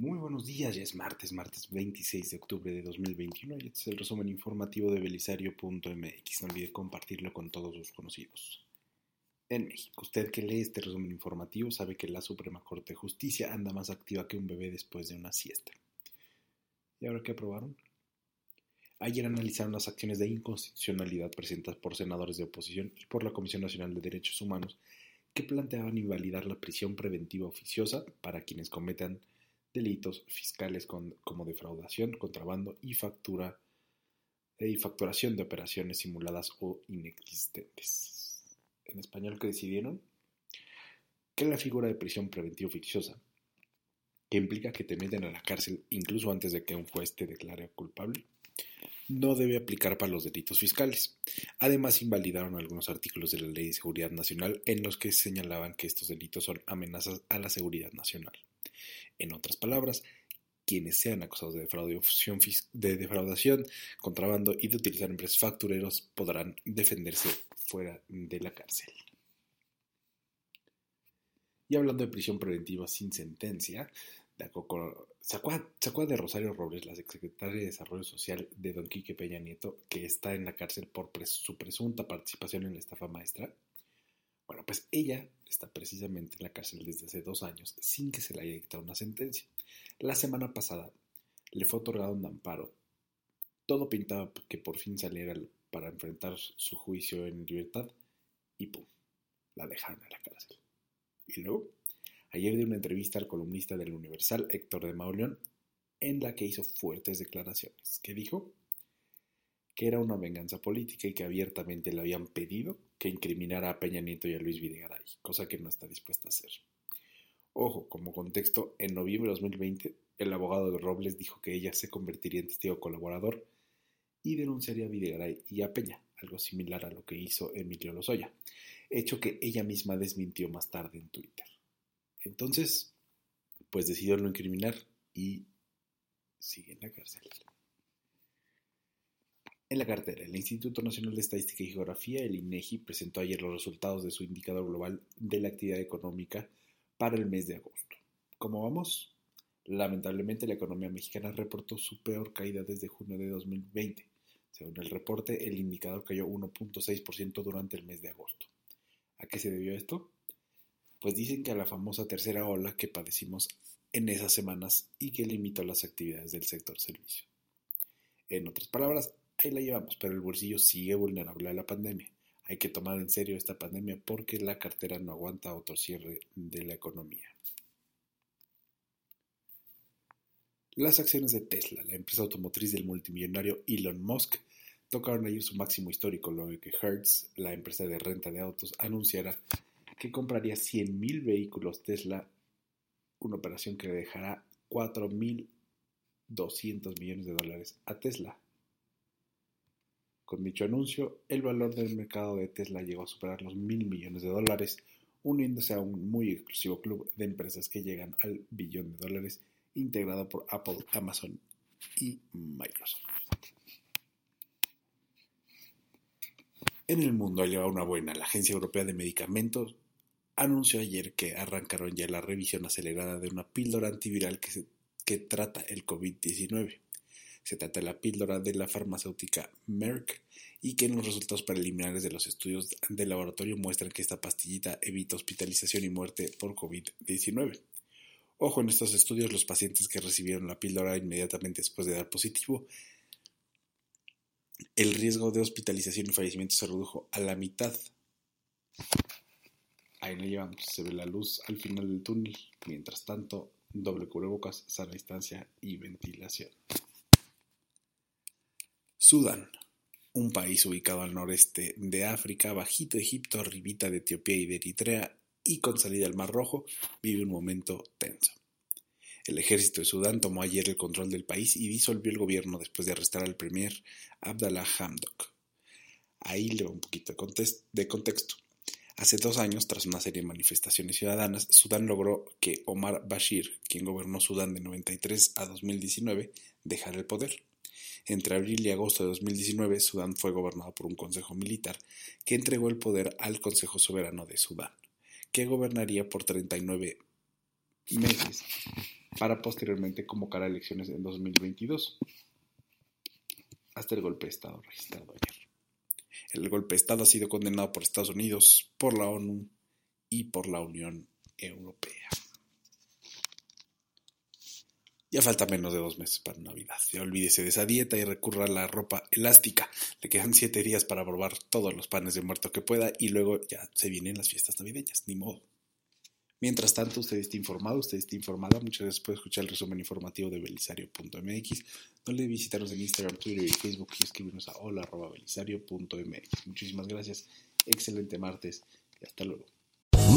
Muy buenos días, ya es martes, martes 26 de octubre de 2021 y este es el resumen informativo de belisario.mx. No olvide compartirlo con todos sus conocidos. En México, usted que lee este resumen informativo sabe que la Suprema Corte de Justicia anda más activa que un bebé después de una siesta. ¿Y ahora qué aprobaron? Ayer analizaron las acciones de inconstitucionalidad presentadas por senadores de oposición y por la Comisión Nacional de Derechos Humanos que planteaban invalidar la prisión preventiva oficiosa para quienes cometan delitos fiscales con, como defraudación, contrabando y, factura, y facturación de operaciones simuladas o inexistentes. En español, ¿qué decidieron? Que la figura de prisión preventiva oficiosa, que implica que te meten a la cárcel incluso antes de que un juez te declare culpable, no debe aplicar para los delitos fiscales. Además, invalidaron algunos artículos de la Ley de Seguridad Nacional en los que señalaban que estos delitos son amenazas a la seguridad nacional. En otras palabras, quienes sean acusados de defraudación, de defraudación, contrabando y de utilizar empresas factureros podrán defenderse fuera de la cárcel. Y hablando de prisión preventiva sin sentencia, sacó de Rosario Robles, la exsecretaria de Desarrollo Social de Don Quique Peña Nieto, que está en la cárcel por su presunta participación en la estafa maestra. Bueno, pues ella está precisamente en la cárcel desde hace dos años sin que se le haya dictado una sentencia. La semana pasada le fue otorgado un amparo. Todo pintaba que por fin saliera para enfrentar su juicio en libertad y ¡pum! La dejaron en la cárcel. Y luego, ayer dio una entrevista al columnista del Universal, Héctor de Mauleón, en la que hizo fuertes declaraciones. que dijo? que era una venganza política y que abiertamente le habían pedido que incriminara a Peña Nieto y a Luis Videgaray, cosa que no está dispuesta a hacer. Ojo, como contexto, en noviembre de 2020, el abogado de Robles dijo que ella se convertiría en testigo colaborador y denunciaría a Videgaray y a Peña, algo similar a lo que hizo Emilio Lozoya, hecho que ella misma desmintió más tarde en Twitter. Entonces, pues decidió no incriminar y sigue en la cárcel. En la cartera, el Instituto Nacional de Estadística y Geografía, el INEGI, presentó ayer los resultados de su indicador global de la actividad económica para el mes de agosto. ¿Cómo vamos? Lamentablemente, la economía mexicana reportó su peor caída desde junio de 2020. Según el reporte, el indicador cayó 1.6% durante el mes de agosto. ¿A qué se debió esto? Pues dicen que a la famosa tercera ola que padecimos en esas semanas y que limitó las actividades del sector servicio. En otras palabras, ahí la llevamos, pero el bolsillo sigue vulnerable a la pandemia. Hay que tomar en serio esta pandemia porque la cartera no aguanta otro cierre de la economía. Las acciones de Tesla, la empresa automotriz del multimillonario Elon Musk, tocaron ayer su máximo histórico luego que Hertz, la empresa de renta de autos, anunciara que compraría 100.000 vehículos Tesla, una operación que le dejará 4.200 millones de dólares a Tesla. Con dicho anuncio, el valor del mercado de Tesla llegó a superar los mil millones de dólares, uniéndose a un muy exclusivo club de empresas que llegan al billón de dólares, integrado por Apple, Amazon y Microsoft. En el mundo ha llegado una buena. La Agencia Europea de Medicamentos anunció ayer que arrancaron ya la revisión acelerada de una píldora antiviral que, que trata el COVID-19. Se trata de la píldora de la farmacéutica Merck y que en los resultados preliminares de los estudios de laboratorio muestran que esta pastillita evita hospitalización y muerte por COVID-19. Ojo, en estos estudios los pacientes que recibieron la píldora inmediatamente después de dar positivo, el riesgo de hospitalización y fallecimiento se redujo a la mitad. Ahí lo llevamos, se ve la luz al final del túnel. Mientras tanto, doble cubrebocas, sana distancia y ventilación. Sudán, un país ubicado al noreste de África, bajito Egipto, arribita de Etiopía y de Eritrea y con salida al Mar Rojo, vive un momento tenso. El ejército de Sudán tomó ayer el control del país y disolvió el gobierno después de arrestar al premier Abdallah Hamdok. Ahí le va un poquito de contexto. Hace dos años, tras una serie de manifestaciones ciudadanas, Sudán logró que Omar Bashir, quien gobernó Sudán de 93 a 2019, dejara el poder. Entre abril y agosto de 2019, Sudán fue gobernado por un consejo militar que entregó el poder al Consejo Soberano de Sudán, que gobernaría por 39 meses para posteriormente convocar a elecciones en 2022, hasta el golpe de Estado registrado ayer. El golpe de Estado ha sido condenado por Estados Unidos, por la ONU y por la Unión Europea. Ya falta menos de dos meses para Navidad. Ya olvídese de esa dieta y recurra a la ropa elástica. Le quedan siete días para probar todos los panes de muerto que pueda y luego ya se vienen las fiestas navideñas. Ni modo. Mientras tanto, usted está informado, usted está informada. Muchas gracias por escuchar el resumen informativo de belisario.mx. No olvide visitarnos en Instagram, Twitter y Facebook y escribirnos a hola.belisario.mx. Muchísimas gracias. Excelente martes y hasta luego.